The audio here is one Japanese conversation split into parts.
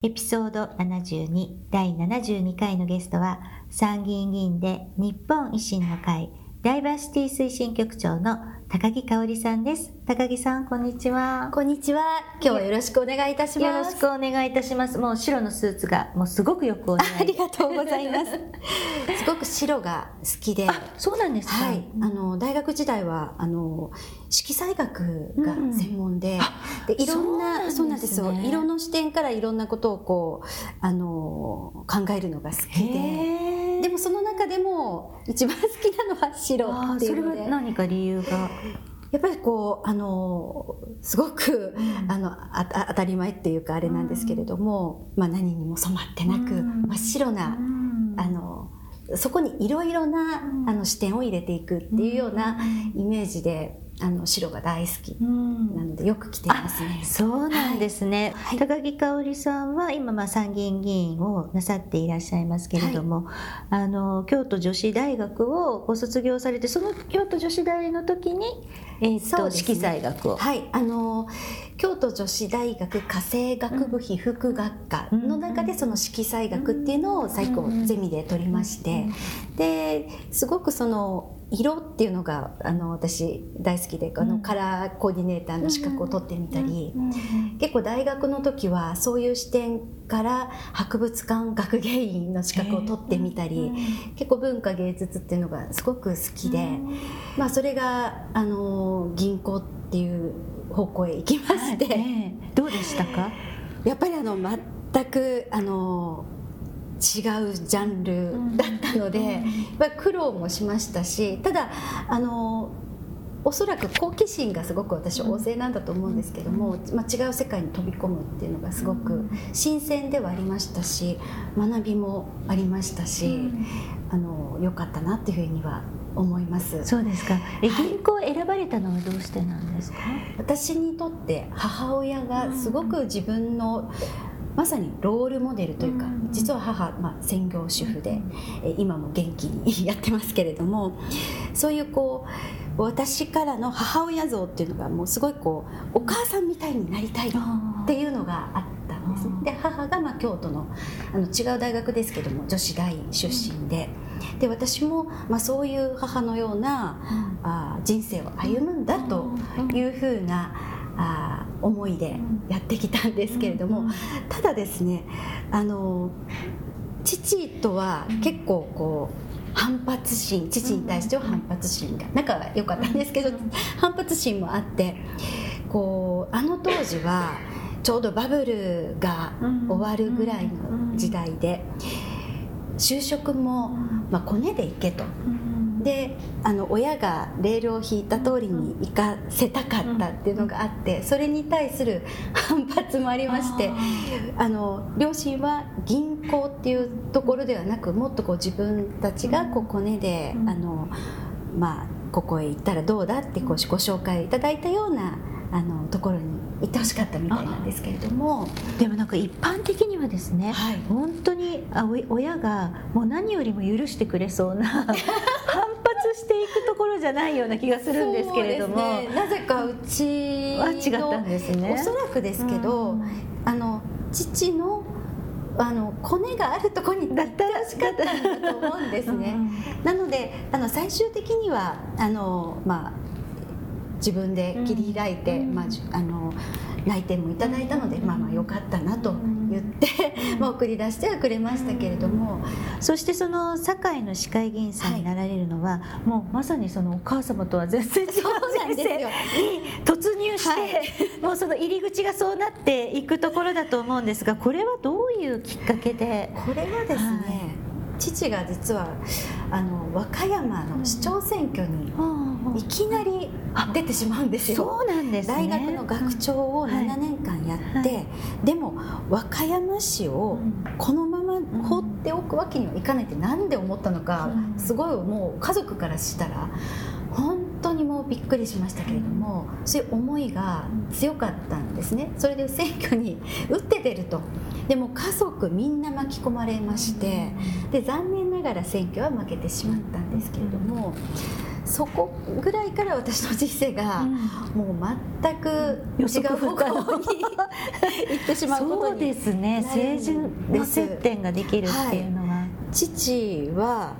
エピソード72第72回のゲストは参議院議員で日本維新の会ダイバーシティ推進局長の高木香織さんです。高木さんこんにちは。こんにちは。今日はよろしくお願いいたします。よろしくお願いいたします。もう白のスーツがもうすごくよくお似合い。ありがとうございます。すごく白が好きで。そうなんですか、はい、あの大学時代はあの色彩学が専門で。うん、でいろんなそうなんですよ、ね、色の視点からいろんなことをこうあの考えるのが好きで。でもその中でも一番好きなのは白っていうので。それは何か理由が？やっぱりこうあのすごく、うん、あのあ当たり前っていうかあれなんですけれども、うん、まあ、何にも染まってなく、うん、真っ白な、あのそこにいろいろな、あの視点を入れていくっていうようなイメージであの白が大好きなのでよく着てますね。そうなんですね。はい、高木香織さんは今まあ参議院議員をなさっていらっしゃいますけれども、はい、あの京都女子大学をご卒業されてその京都女子大の時に、えー、と、ね、色彩学を。はい。あの京都女子大学家政学部被副学科の中でその色彩学っていうのを最高ゼミで取りまして、ですごくその色っていうのがあの私大好きであの、カラーコーディネーターの資格を取ってみたり、結構大学の時はそういう視点から博物館学芸員の資格を取ってみたり、結構文化芸術っていうのがすごく好きで、まあ、それがあの銀行っていう方向へ行きまして、はい、どうでしたか？やっぱりあの全くあの違うジャンルだったので、やっぱり苦労もしましたしただあのおそらく好奇心がすごく私旺盛なんだと思うんですけども、まあ、違う世界に飛び込むっていうのがすごく新鮮ではありましたし学びもありましたし、あの良かったなっていうふうには思います。そうですか。え銀行を選ばれたのはどうしてなんですか、私にとって母親がすごく自分のまさにロールモデルというか、実は母、まあ、専業主婦で、え今も元気にやってますけれどもそういうこう私からの母親像っていうのがもうすごいこうお母さんみたいになりたいっていうのがあったんですね。で母がまあ京都のあの違う大学ですけども女子大出身で。で私も、まあ、そういう母のような、あ人生を歩むんだというふうなあ思いでやってきたんですけれども、ただですねあの父とは結構こう反発心父に対しては反発心が仲が良かったんですけど反発心もあってこうあの当時はちょうどバブルが終わるぐらいの時代で就職も、まあ、コネで行けと。であの親がレールを引いた通りに行かせたかったっていうのがあってそれに対する反発もありましてあの両親は銀行っていうところではなくもっとこう自分たちがこうコネであの、まあ、ここへ行ったらどうだってこうご紹介いただいたようなあのところに行ってほしかったみたいなんですけれども。でもなんか一般的にはですね、はい、本当にあ親がもう何よりも許してくれそうな していくところじゃないような気がするんですけれども、ね、なぜかうちは違ったんですね。おそらくですけど、うん、あの父のあのコネがあるところにだったらしかったんだと思うんですね。なのであの最終的にはあの、まあ、自分で切り開いて、まあ、あの内定もいただいたので、まあまあよかったなと言って、まあ、送り出してはくれましたけれども、そしてその堺の市会議員さんになられるのは、はい、もうまさにそのお母様とは全然違う人生に突入して、はい、もうその入り口がそうなっていくところだと思うんですがこれはどういうきっかけで？これはですね、はい。父が実はあの和歌山の市長選挙にいきなり出てしまうんですよ。そうなんです、ね、大学の学長を7年間やって、はい。はい、でも和歌山市をこのまま放っっておくわけにはいかないって何で思ったのか、うん。すごいもう家族からしたら本当にもうびっくりしましたけれども、そういう思いが強かったんですね。それで選挙に 打って出ると。でも家族みんな巻き込まれまして、で残念ながら選挙は負けてしまったんですけれども、そこぐらいから私の人生が、もう全く違う方向に 行ってしまうことにそうですね。なるん政治の接点ができるっていうのは、父は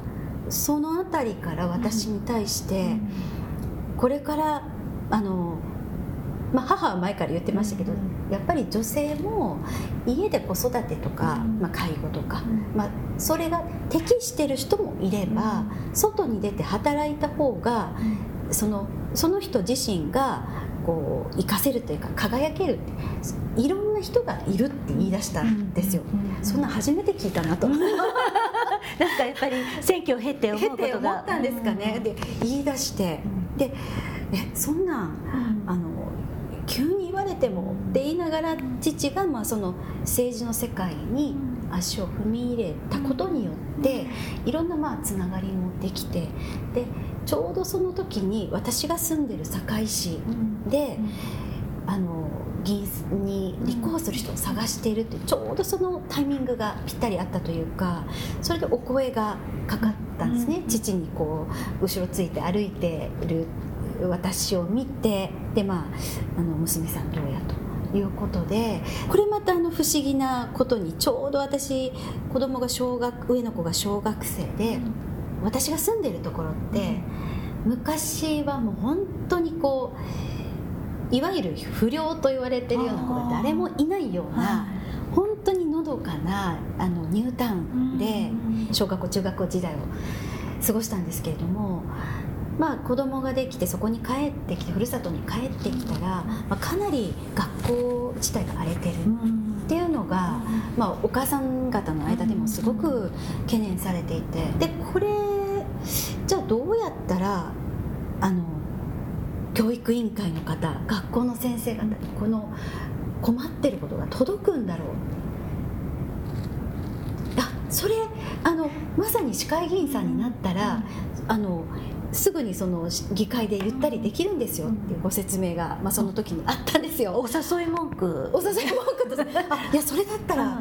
その辺りから私に対して、これからあの、まあ、母は前から言ってましたけど、うんやっぱり女性も家で子育てとか、うん。まあ、介護とか、うん。まあ、それが適してる人もいれば、外に出て働いた方がそのその人自身がこう活かせるというか輝けるいろんな人がいるって言い出したんですよ。そんな初めて聞いたなと。なんかやっぱり選挙を経て思経うことが。て思ったんですかね、で言い出して。でえそんなんあの急に言われてもって言いながら父がまあその政治の世界に足を踏み入れたことによっていろんなまあつながりもできてでちょうどその時に私が住んでる堺市であの議員に立候補する人を探しているってちょうどそのタイミングがぴったりあったというかそれでお声がかかったんですね、うん。父にこう後ろついて歩いてる私を見てでまああの娘さんどうやということでこれまたあの不思議なことにちょうど私子供が小学上の子が小学生で、私が住んでるところって昔はもう本当にこういわゆる不良と言われてるような子が誰もいないような本当にのどかなあのニュータウンで小学校中学校時代を過ごしたんですけれども。まあ、子供ができてそこに帰ってきてふるさとに帰ってきたら、まあ、かなり学校自体が荒れてる。っていうのが、まあ、お母さん方の間でもすごく懸念されていて。でこれじゃあどうやったらあの教育委員会の方学校の先生方にこの困ってることが届くんだろう。あそれあのまさに市会議員さんになったらあのすぐにその議会で言ったりできるんですよっていうご説明が、まあ、その時にあったんですよ。お誘い文句。お誘い文句と いやそれだったら、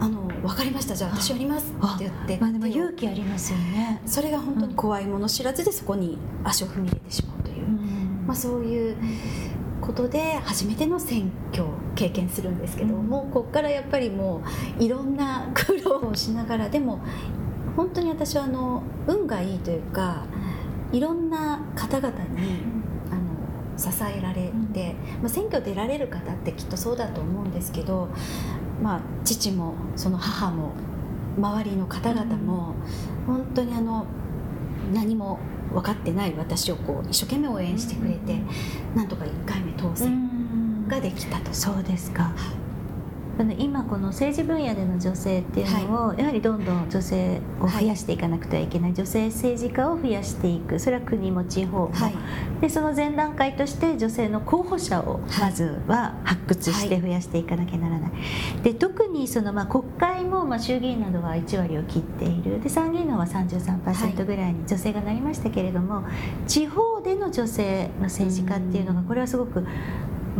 あの分かりましたじゃあ私やりますって言って。まあでも勇気ありますよね、それが本当に怖いもの知らずでそこに足を踏み入れてしまうという、まあ、そういうことで初めての選挙を経験するんですけど、うん。もうここからやっぱりもういろんな苦労をしながらでも本当に私はあの運がいいというかいろんな方々にあの支えられて、まあ、選挙出られる方ってきっとそうだと思うんですけど、まあ、父もその母も周りの方々も本当にあの何も分かってない私をこう一生懸命応援してくれて、なんとか1回目当選ができたと。そうですかあの今この政治分野での女性っていうのを、やはりどんどん女性を増やしていかなくてはいけない、女性政治家を増やしていく。それは国も地方も、はい。でその前段階として女性の候補者をまずは発掘して増やしていかなきゃならない、で特にそのまあ国会もまあ衆議院などは1割を切っている。で参議院の方は33%ぐらいに女性がなりましたけれども、地方での女性の政治家っていうのがこれはすごく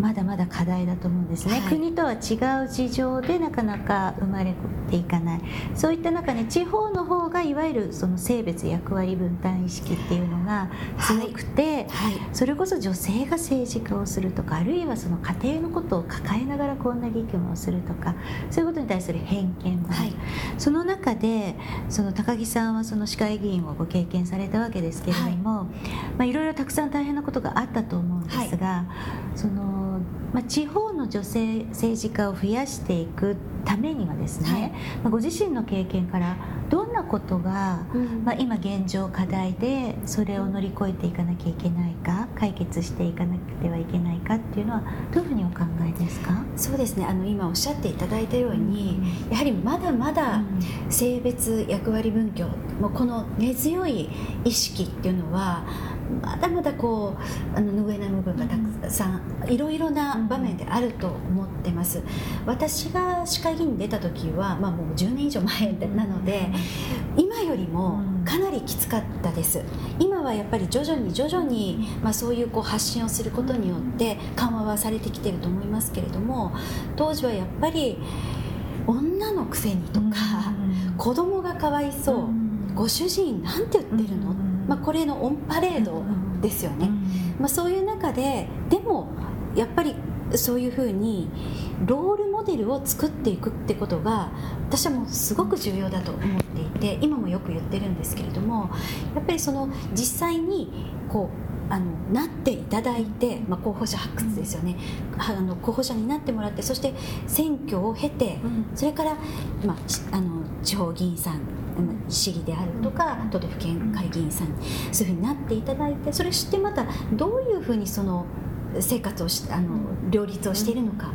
まだまだ課題だと思うんですね、はい。国とは違う事情でなかなか生まれていかない。そういった中で地方の方がいわゆるその性別役割分担意識っていうのが強くて、はい。それこそ女性が政治家をするとかあるいはその家庭のことを抱えながらこんな議務をするとかそういうことに対する偏見もある、はい。その中でその高木さんはその市会議員をご経験されたわけですけれども、まあ、いろいろたくさん大変なことがあったと思うんですが、そのまあ、地方の女性政治家を増やしていくためにはですね、はい。まあ、ご自身の経験からどんなことが、うん。まあ、今現状課題でそれを乗り越えていかなきゃいけないか解決していかなくてはいけないかっていうのはどういうふうにお考えですか、そうですね。あの今おっしゃっていただいたように、やはりまだまだ性別役割分業もうこの根強い意識っていうのはまだまだこうあの拭えない部分がたくさんいろいろな場面であると思ってます。私が市会議員に出た時は、まあ、もう10年以上前なので今よりもかなりきつかったです。今はやっぱり徐々に徐々に、まあ、そういうこう発信をすることによって緩和はされてきてると思いますけれども当時はやっぱり女のくせにとか、子供がかわいそう、ご主人なんて言ってるの、まあ、これのオンパレードですよね、まあ、そういう中ででもやっぱりそういうふうにロールモデルを作っていくってことが私はもうすごく重要だと思っていて今もよく言ってるんですけれどもやっぱりその実際にこうあのなっていただいて、まあ、候補者発掘ですよね、あの候補者になってもらってそして選挙を経て、それから、まあ、あの地方議員さん市議であるとか都道府県会議員さんそういうふうになっていただいてそれ知ってまたどういうふうにその生活をしあの両立をしているのか。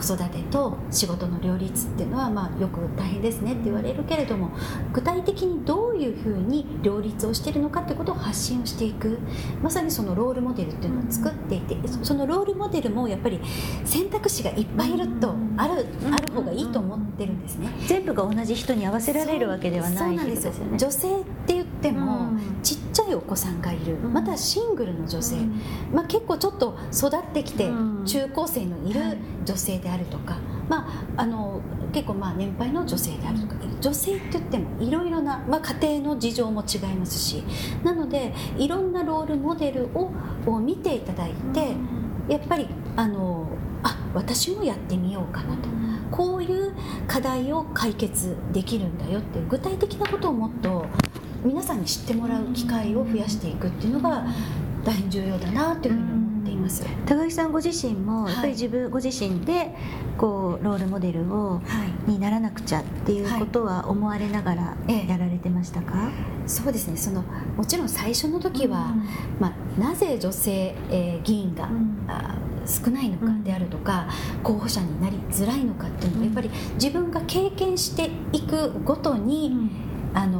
子育てと仕事の両立っていうのは、まあ、よく大変ですねって言われるけれども具体的にどういうふうに両立をしているのかっていうことを発信をしていく。まさにそのロールモデルっていうのを作っていてそのロールモデルもやっぱり選択肢がいっぱいいるとあるある方がいいと思ってるんですね。全部が同じ人に合わせられるわけではないですよね。女性って言っても、ちっちゃいお子さんがいる。またシングルの女性、まあ、結構ちょっと育ってきて中高生のいる女性であるとか、まあ、あの結構まあ年配の女性であるとか。女性って言ってもいろいろな、まあ、家庭の事情も違いますし。なのでいろんなロールモデルをを見ていただいてやっぱりあのあ私もやってみようかなと。こういう課題を解決できるんだよっていう具体的なことをもっと皆さんに知ってもらう機会を増やしていくっていうのが大変重要だなというふうに思っています。高木さんご自身もやっぱり自分、ご自身でこうロールモデルを、にならなくちゃっていうことは思われながらやられてましたか、はい、そうですね。そのもちろん最初の時は、うん、まあ、なぜ女性、えー、議員が、うん、あ少ないのかであるとか、うん、候補者になりづらいのかっていうのはやっぱり自分が経験していくごとに、あのあ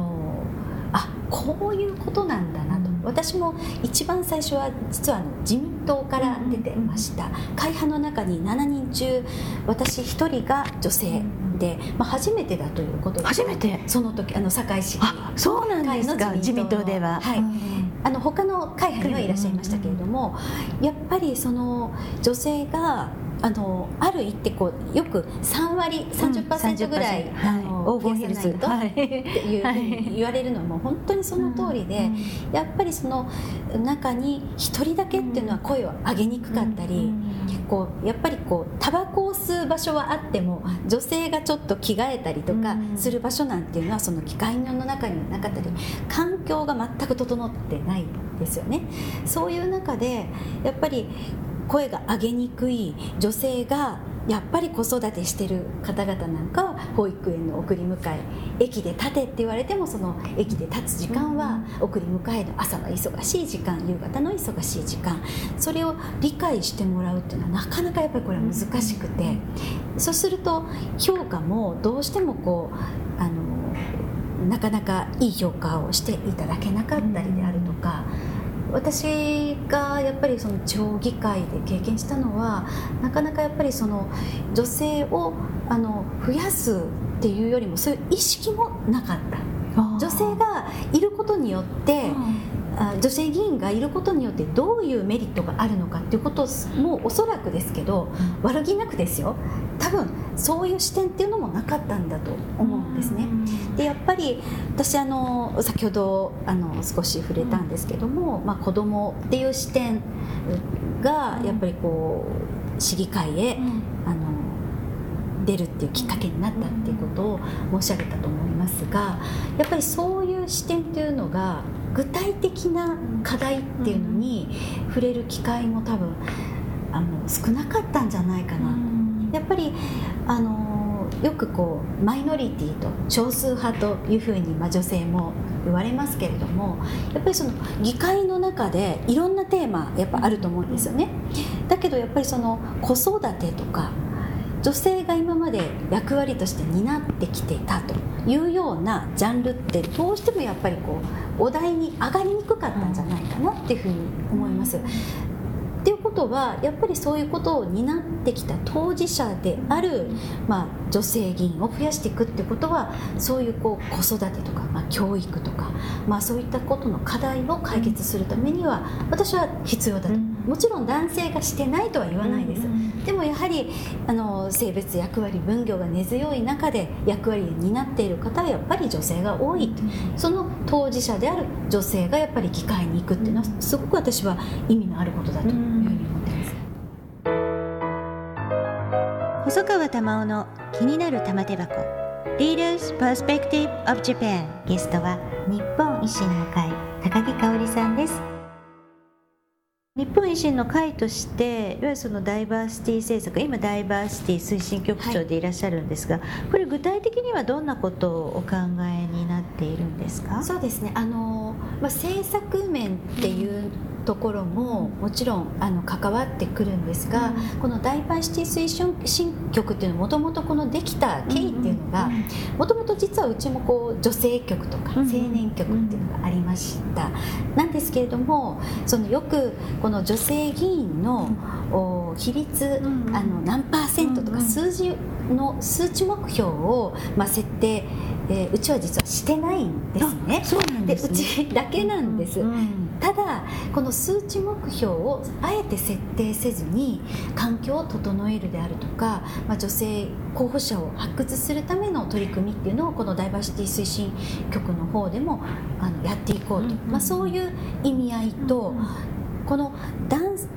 こういうことなんだなと。私も一番最初は実はあの自民党から出てました。会派の中に7人中私1人が女性で、まあ、初めてだということで初めて？その時あの堺市。そうなんですか。自民党では、はい、あの他の会派にはいらっしゃいましたけれどもやっぱりその女性があのある一定こうよく3割30%ぐらい、うん、あの黄金比率と、はい、っていうふうに言われるのはもう本当にその通りで、うん、やっぱりその中に1人だけっていうのは声を上げにくかったり、うん、こうやっぱりこうタバコを吸う場所はあっても女性がちょっと着替えたりとかする場所なんていうのはその機械の中にはなかったり環境が全く整ってないですよね。そういう中でやっぱり声が上げにくい女性がやっぱり子育てしてる方々なんかは保育園の送り迎え駅で立てって言われてもその駅で立つ時間は送り迎えの朝の忙しい時間夕方の忙しい時間それを理解してもらうっていうのはなかなかやっぱりこれは難しくてそうすると評価もどうしてもこうあのなかなかいい評価をしていただけなかったりである。私がやっぱりその地方議会で経験したのはなかなかやっぱりその女性をあの増やすっていうよりもそういう意識もなかった。女性がいることによって、女性議員がいることによってどういうメリットがあるのかっていうこともおそらくですけど、悪気なくですよ。多分そういう視点っていうのもなかったんだと思うんですね。でやっぱり私あの先ほどあの少し触れたんですけども、まあ、子供っていう視点がやっぱりこう市議会へ、あの出るっていうきっかけになったっていうことを申し上げたと思いますがやっぱりそういう視点っていうのが具体的な課題っていうのに触れる機会も多分あの少なかったんじゃないかな。やっぱりあのよくこうマイノリティと少数派というふうに、まあ、女性も言われますけれどもやっぱりその議会の中でいろんなテーマやっぱあると思うんですよね。だけどやっぱりその子育てとか女性が今まで役割として担ってきてたというようなジャンルってどうしてもやっぱりこうお題に上がりにくかったんじゃないかなっていうふうに思います。っていうことはやっぱりそういうことを担ってきた当事者である、まあ、女性議員を増やしていくってことはそういうこう子育てとか、まあ、教育とか、まあ、そういったことの課題を解決するためには私は必要だと、もちろん男性がしてないとは言わないです、でもやはりあの性別役割分業が根強い中で役割を担っている方はやっぱり女性が多い。その当事者である女性がやっぱり議会に行くっていうのはすごく私は意味のあることだと細川玉緒の気になる玉手箱。Leaders Perspective of Japan ゲストは日本維新の会高木香織さんです日本維新の会としていわゆるそのダイバーシティ政策今ダイバーシティ推進局長でいらっしゃるんですが、はい、これ具体的にはどんなことをお考えになっているんですか？そうですね。あの、まあ、政策面っていうところももちろんあの関わってくるんですが、うん、このダイバーシティ推進局っていうのはもともとこのできた経緯っていうのがもともと実はうちもこう女性局とか青年局っていうのがありました、なんですけれどもそのよくこの女性議員の比率、あの何パーセントとか数字の数値目標を、まあ、設定えー、うちは実はしてないんですね。そうなんで、ね、うちだけなんです。うんうん、ただこの数値目標をあえて設定せずに環境を整えるであるとか、まあ、女性候補者を発掘するための取り組みっていうのをこのダイバーシティ推進局の方でもあのやっていこうと、まあ、そういう意味合いと、この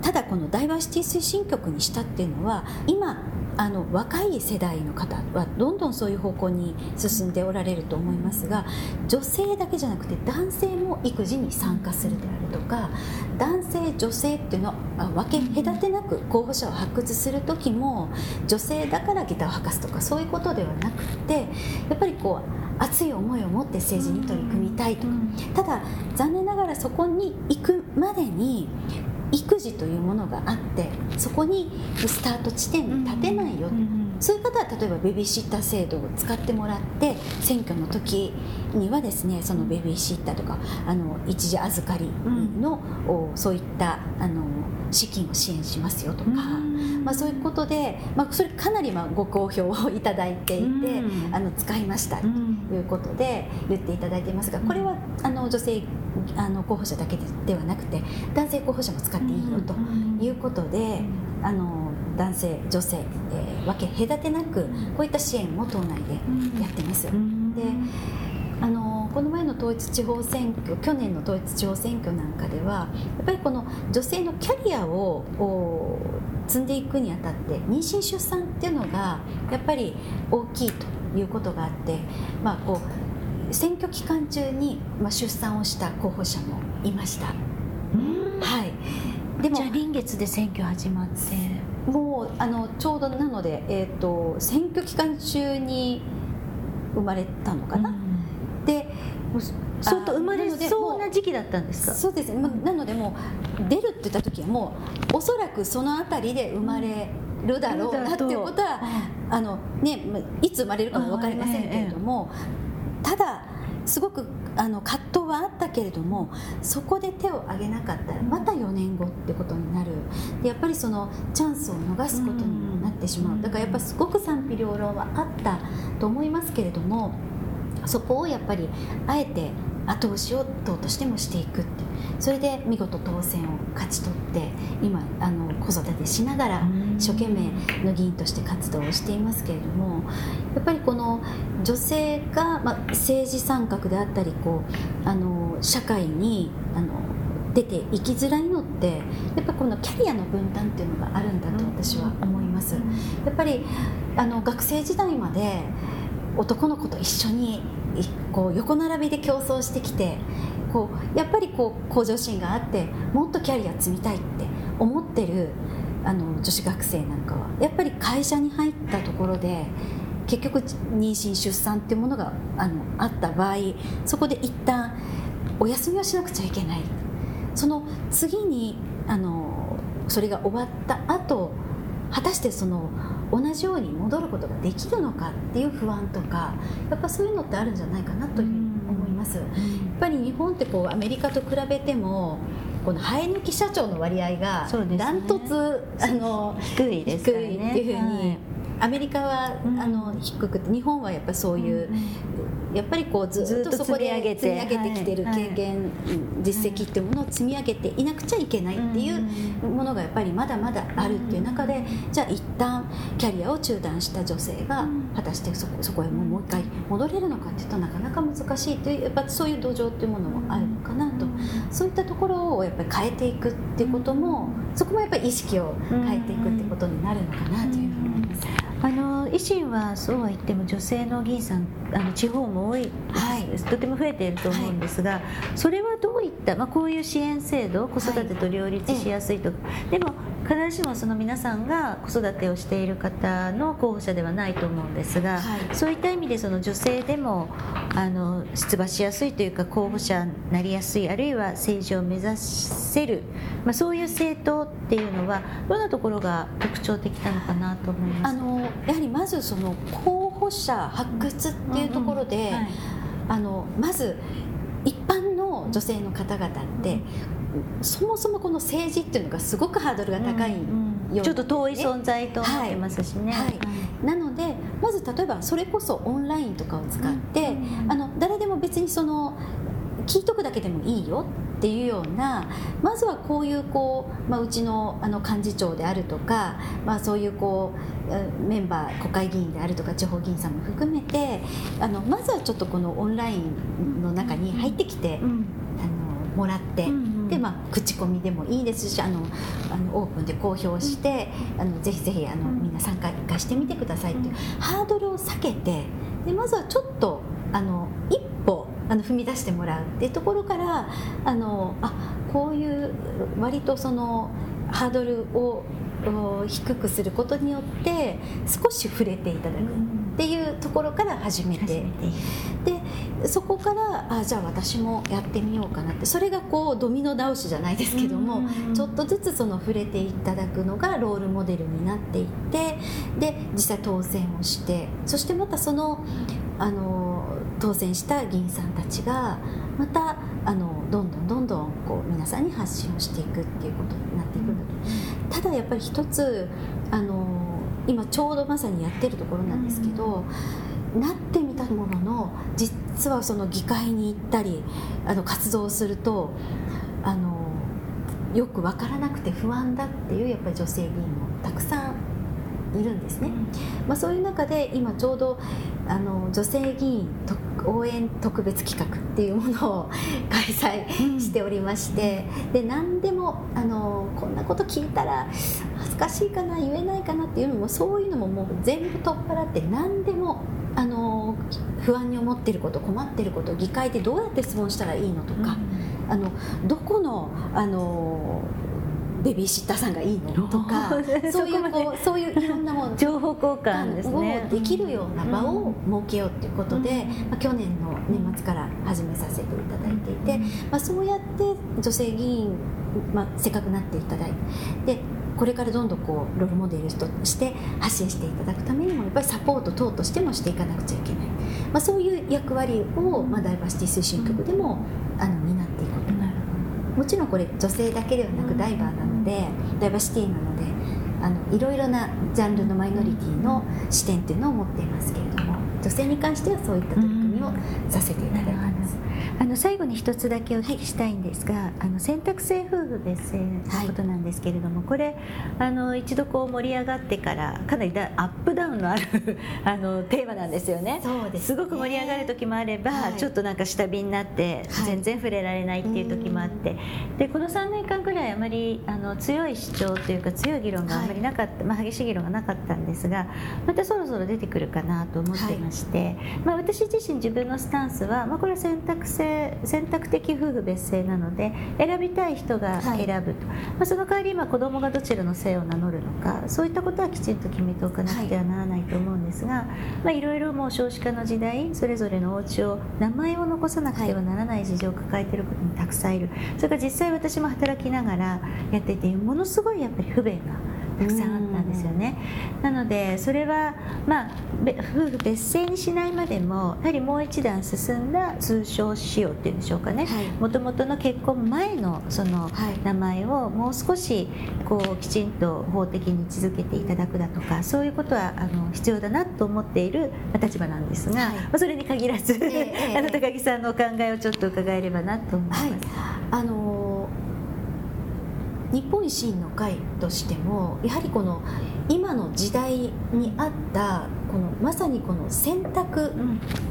ただこのダイバーシティ推進局にしたっていうのは今あの若い世代の方はどんどんそういう方向に進んでおられると思いますが女性だけじゃなくて男性も育児に参加するであるとか男性女性っていうのは分け隔てなく候補者を発掘する時も女性だからギターを吐かすとかそういうことではなくてやっぱりこう熱い思いを持って政治に取り組みたいとか。ただ残念ながらそこに行くまでに育児というものがあってそこにスタート地点に立てないよ、うんうん、そういう方は例えばベビーシッター制度を使ってもらって選挙の時にはですねそのベビーシッターとかあの一時預かりの、うん、そういったあの資金を支援しますよとか、まあ、そういうことで、まあ、それかなりまあご好評をいただいていて、あの使いましたということで言っていただいていますがこれはあの女性あの候補者だけではなくて男性候補者も使っていいよということで、あの男性女性、えー、分け隔てなくこういった支援も党内でやってます。であのこの前の統一地方選挙去年の統一地方選挙なんかではやっぱりこの女性のキャリアを積んでいくにあたって妊娠出産っていうのがやっぱり大きいということがあって、まあ、こう選挙期間中に、まあ、出産をした候補者もいました。はい、でもじゃあ臨月で選挙始まってもうあのちょうどなので、えーと、選挙期間中に生まれたのかな、うん、で相当生まれそうな時期だったんですか？そうですね、まなのでもう出るって言った時はもうおそらくその辺りで生まれるだろうなっていうことは、あのね、いつ生まれるかも分かりませんけれども、ただすごくあの葛藤はあったけれどもそこで手を挙げなかったらまた4年後ってことになる。でやっぱりそのチャンスを逃すことになってしまう。だからやっぱすごく賛否両論はあったと思いますけれどもそこをやっぱりあえて後押しを党としてもしていくって。それで見事当選を勝ち取って今あの子育てしながら一生懸命の議員として活動をしていますけれどもやっぱりこの女性が、まあ、政治参画であったりこうあの社会にあの出ていきづらいのってやっぱこのキャリアの分担っていうのがあるんだと私は思います。やっぱりあの学生時代まで男の子と一緒にこう横並びで競争してきてこうやっぱりこう向上心があってもっとキャリア積みたいって思ってるあの女子学生なんかは。やっぱり会社に入ったところで結局妊娠出産っていうものがあのあった場合そこで一旦お休みをしなくちゃいけない。その次にあのそれが終わった後果たしてその同じように戻ることができるのかっていう不安とかやっぱそういうのってあるんじゃないかなというふうに思います。やっぱり日本ってこうアメリカと比べてもこの生え抜き社長の割合がダントツ、ね、あの低いですね。低いっていうふうに、はい。アメリカは、うん、あの低くて日本はやっぱりそういう、やっぱりこうずっとそこで積み上げてきてる経験、実績っていうものを積み上げていなくちゃいけないっていうものがやっぱりまだまだあるっていう中でじゃあ一旦キャリアを中断した女性が果たしてそこそこへもう一回戻れるのかっていうとなかなか難しいというやっぱそういう土壌っていうものもあるのかなとそういったところをやっぱり変えていくっていうこともそこもやっぱり意識を変えていくってことになるのかなというふうに思います。あの維新はそうは言っても女性の議員さんあの地方も多い、はい、とても増えていると思うんですが、はい、それはどういった、まあ、こういう支援制度子育てと両立しやすいとか、はい、でも必ずしもその皆さんが子育てをしている方の候補者ではないと思うんですが、はい、そういった意味でその女性でもあの出馬しやすいというか候補者になりやすいあるいは政治を目指せる、まあ、そういう政党っていうのはどんなところが特徴的なのかなと思います？あのやはりまずその候補者発掘っていうところで、あのまず一般の女性の方々ってそもそもこの政治っていうのがすごくハードルが高いよう、ね、ちょっと遠い存在と思ってますしね、はい、はい、なのでまず例えばそれこそオンラインとかを使って、うん、あの誰でも別にその聞いとくだけでもいいよっていうようなまずはこういうこう、まあ、うちのあの幹事長であるとか、まあ、そういうこうメンバー国会議員であるとか地方議員さんも含めてあのまずはちょっとこのオンラインの中に入ってきて、うん、あのもらって。でまあ、口コミでもいいですしあのあのオープンで公表して、あのぜひぜひあのみんな参加してみてくださいっていうハードルを避けてでまずはちょっとあの一歩あの踏み出してもらうっていうところからあのあこういう割とそのハードルを低くすることによって少し触れていただくっていうところから始めて、でそこからあじゃあ私もやってみようかなって。それがこうドミノ倒しじゃないですけども、ちょっとずつその触れていただくのがロールモデルになっていってで実際当選をしてそしてまたそのあの当選した議員さんたちがまたあのどんどんどんどんこう皆さんに発信をしていくっていうことになっていくんだと。ただやっぱり一つあの今ちょうどまさにやってるところなんですけど、うん、なってみたものの実はその議会に行ったりあの活動するとあのよく分からなくて不安だっていうやっぱり女性議員もたくさんいるんですね、まあ、そういう中で今ちょうどあの女性議員応援特別企画っていうものを開催しておりまして、うん、で何でもあのこんなこと聞いたら恥ずかしいかな言えないかなっていうのもそういうのももう全部取っ払って何でもあの不安に思ってること困ってること議会でどうやって質問したらいいのとか、うん、あのどこのあのベビーシッターさんがいいの？とか そういうこうそういういろんなもの。情報交換ですね。できるような場を設けようということで、うん、まあ、去年の年末から始めさせていただいていて、まあ、そうやって女性議員、まあ、せっかくなっていただいてでこれからどんどんこうロールモデルとして発信していただくためにもやっぱりサポート等としてもしていかなくちゃいけない、まあ、そういう役割を、まあ、ダイバーシティ推進局でもあの担っていく。ことになるもちろんこれ女性だけではなくダイバーなのでダイバーシティなのであのいろいろなジャンルのマイノリティの視点っていうのを持っていますけれども女性に関してはそういった取り組みをさせていただいてます。あの最後に一つだけお聞きしたいんですが、はい、あの選択制夫婦別姓のことなんですけれども、はい、これあの一度こう盛り上がってからかなりだアップダウンのある あのテーマなんですよね。そうです、ね、すごく盛り上がる時もあれば、はい、ちょっとなんか下火になって全然触れられないっていう時もあって、でこの3年間ぐらいあまりあの強い主張というか強い議論があまりなかった、まあ、激しい議論がなかったんですがまたそろそろ出てくるかなと思っていまして、まあ、私自身自分のスタンスは、まあ、これは選択制選択的夫婦別姓なので選びたい人が選ぶと、はい、まあ、その代わり今子供がどちらの姓を名乗るのかそういったことはきちんと決めておかなくてはならないと思うんですが、まあ、いろいろもう少子化の時代それぞれのお家を名前を残さなくてはならない事情を抱えていることもたくさんいる。それから実際私も働きながらやっていてものすごいやっぱり不便がたくさんあったんですよね。なのでそれはまあ夫婦別姓にしないまでもやはりもう一段進んだ通称仕様っていうんでしょうかね。もともとの結婚前のその名前をもう少しこうきちんと法的に位置づけていただくだとかそういうことはあの必要だなと思っている立場なんですが、はい、まあ、それに限らず、えー、あの高木さんのお考えをちょっと伺えればなと思います。はい、あの日本維新の会としてもやはりこの今の時代に合ったこのまさにこの選択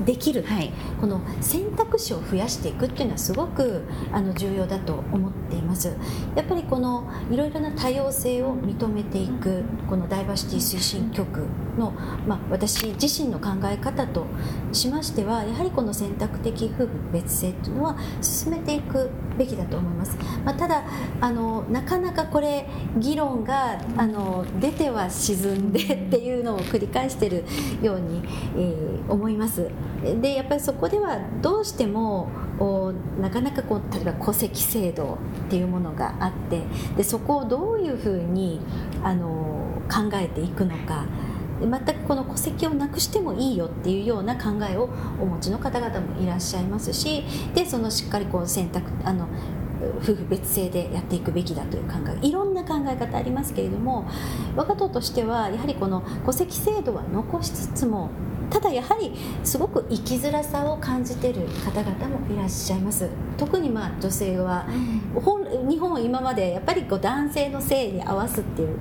できる、うんはい、この選択肢を増やしていくっていうのはすごくあの重要だと思っています。やっぱりこのいろいろな多様性を認めていくこのダイバーシティ推進局の、まあ、私自身の考え方としましてはやはりこの選択的夫婦別姓というのは進めていくべきだと思います、まあ、ただあのなかなかこれ議論があの出ては沈んでっていうのを繰り返しているように、えー、思います。でやっぱりそこではどうしてもなかなかこう例えば戸籍制度っていうものがあってでそこをどういうふうにあの考えていくのか全くこの戸籍をなくしてもいいよっていうような考えをお持ちの方々もいらっしゃいますしでそのしっかりこう選択あの夫婦別姓でやっていくべきだという考えいろん考え方ありますけれども我が党としてはやはりこの戸籍制度は残しつつもただやはりすごく生きづらさを感じている方々もいらっしゃいます。特にまあ女性は、うん、日本は今までやっぱりこう男性の性に合わすっていう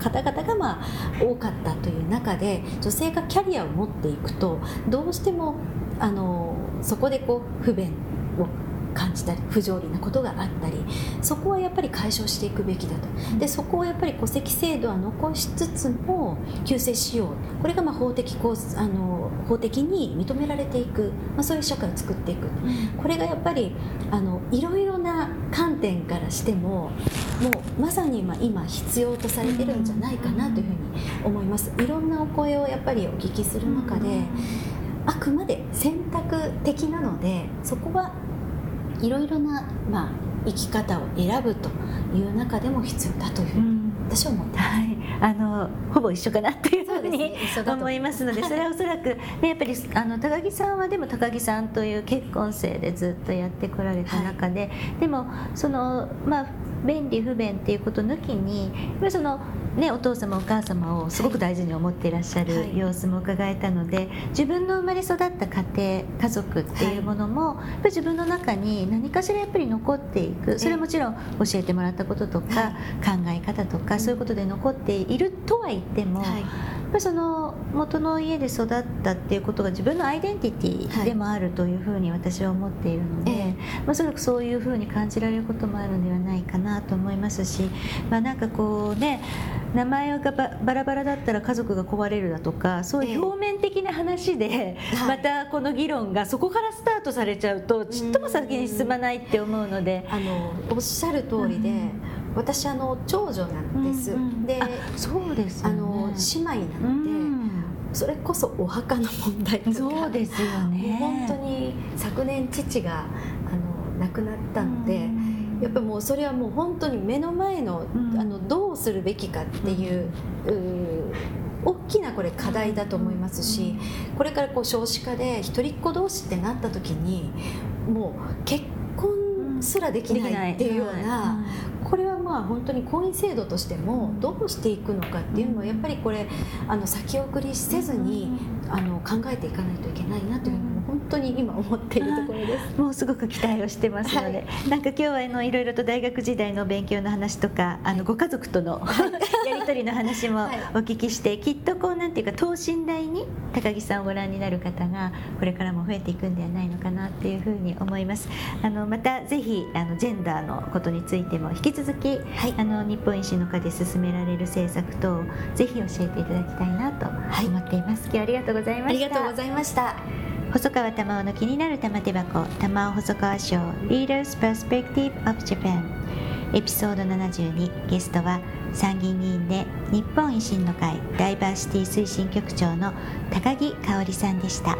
方々がまあ多かったという中で女性がキャリアを持っていくとどうしてもあのそこでこう不便を感じたり不条理なことがあったりそこはやっぱり解消していくべきだと。でそこをやっぱり戸籍制度は残しつつも旧姓使用これがまあ法的あの法的に認められていく、まあ、そういう社会を作っていく、これがやっぱりあのいろいろな観点からしてももうまさに今今必要とされてるんじゃないかなというふうに思います。いろんなお声をやっぱりお聞きする中であくまで選択的なのでそこはいろいろな、まあ、生き方を選ぶという中でも必要だというふうに私は思ってます、はい、あのほぼ一緒かなというふうに、ね、思います。のでそれはおそらく、ね、やっぱりあの高木さんはでも高木さんという結婚生でずっとやってこられた中で、はい、でもそのまあ便利不便っていうこと抜きにそのね、お父様お母様をすごく大事に思っていらっしゃる様子も伺えたので、自分の生まれ育った家庭家族っていうものも、やっぱり自分の中に何かしらやっぱり残っていく。それはもちろん教えてもらったこととか、考え方とかそういうことで残っているとは言っても。ぱりその元の家で育ったっていうことが自分のアイデンティティでもあるというふうに私は思っているので、はい、まあ、おそらくそういうふうに感じられることもあるのではないかなと思いますし、まあ、なんかこうね名前がバラバラだったら家族が壊れるだとかそういう表面的な話で、またこの議論がそこからスタートされちゃうとちっとも先に進まないって思うので。あのおっしゃる通りで、うん私あの長女なんです、うんうん、でそうです、ね、あの姉妹なので、うん、それこそお墓の問題とか。そうですよね。本当に昨年父があの亡くなったので、うん、やっぱりもうそれはもう本当に目の前のうん、あのどうするべきかっていう。う大きなこれ課題だと思いますしこれからこう少子化で一人っ子同士ってなった時にもう結婚すらできないっていうようなこれはまあ本当に婚姻制度としてもどうしていくのかっていうのはやっぱりこれあの先送りせずにあの考えていかないといけないなというふうに本当に今思っているところです。もうすごく期待をしてますので、はい、なんか今日はあのいろいろと大学時代の勉強の話とかあのご家族とのやり取りの話も お聞きして、きっとこうなんていうか等身大に高木さんをご覧になる方がこれからも増えていくんではないのかなっていうふうに思います。あのまたぜひあのジェンダーのことについても引き続き、はい、あの日本維新の会で進められる政策等ぜひ教えていただきたいなと思っています。今日はありがとうございました。ありがとうございました。細川玉緒の気になる玉手箱玉緒細川賞 Leaders Perspective of Japan エピソード72ゲストは参議院議員で日本維新の会ダイバーシティ推進局長の高木香織さんでした。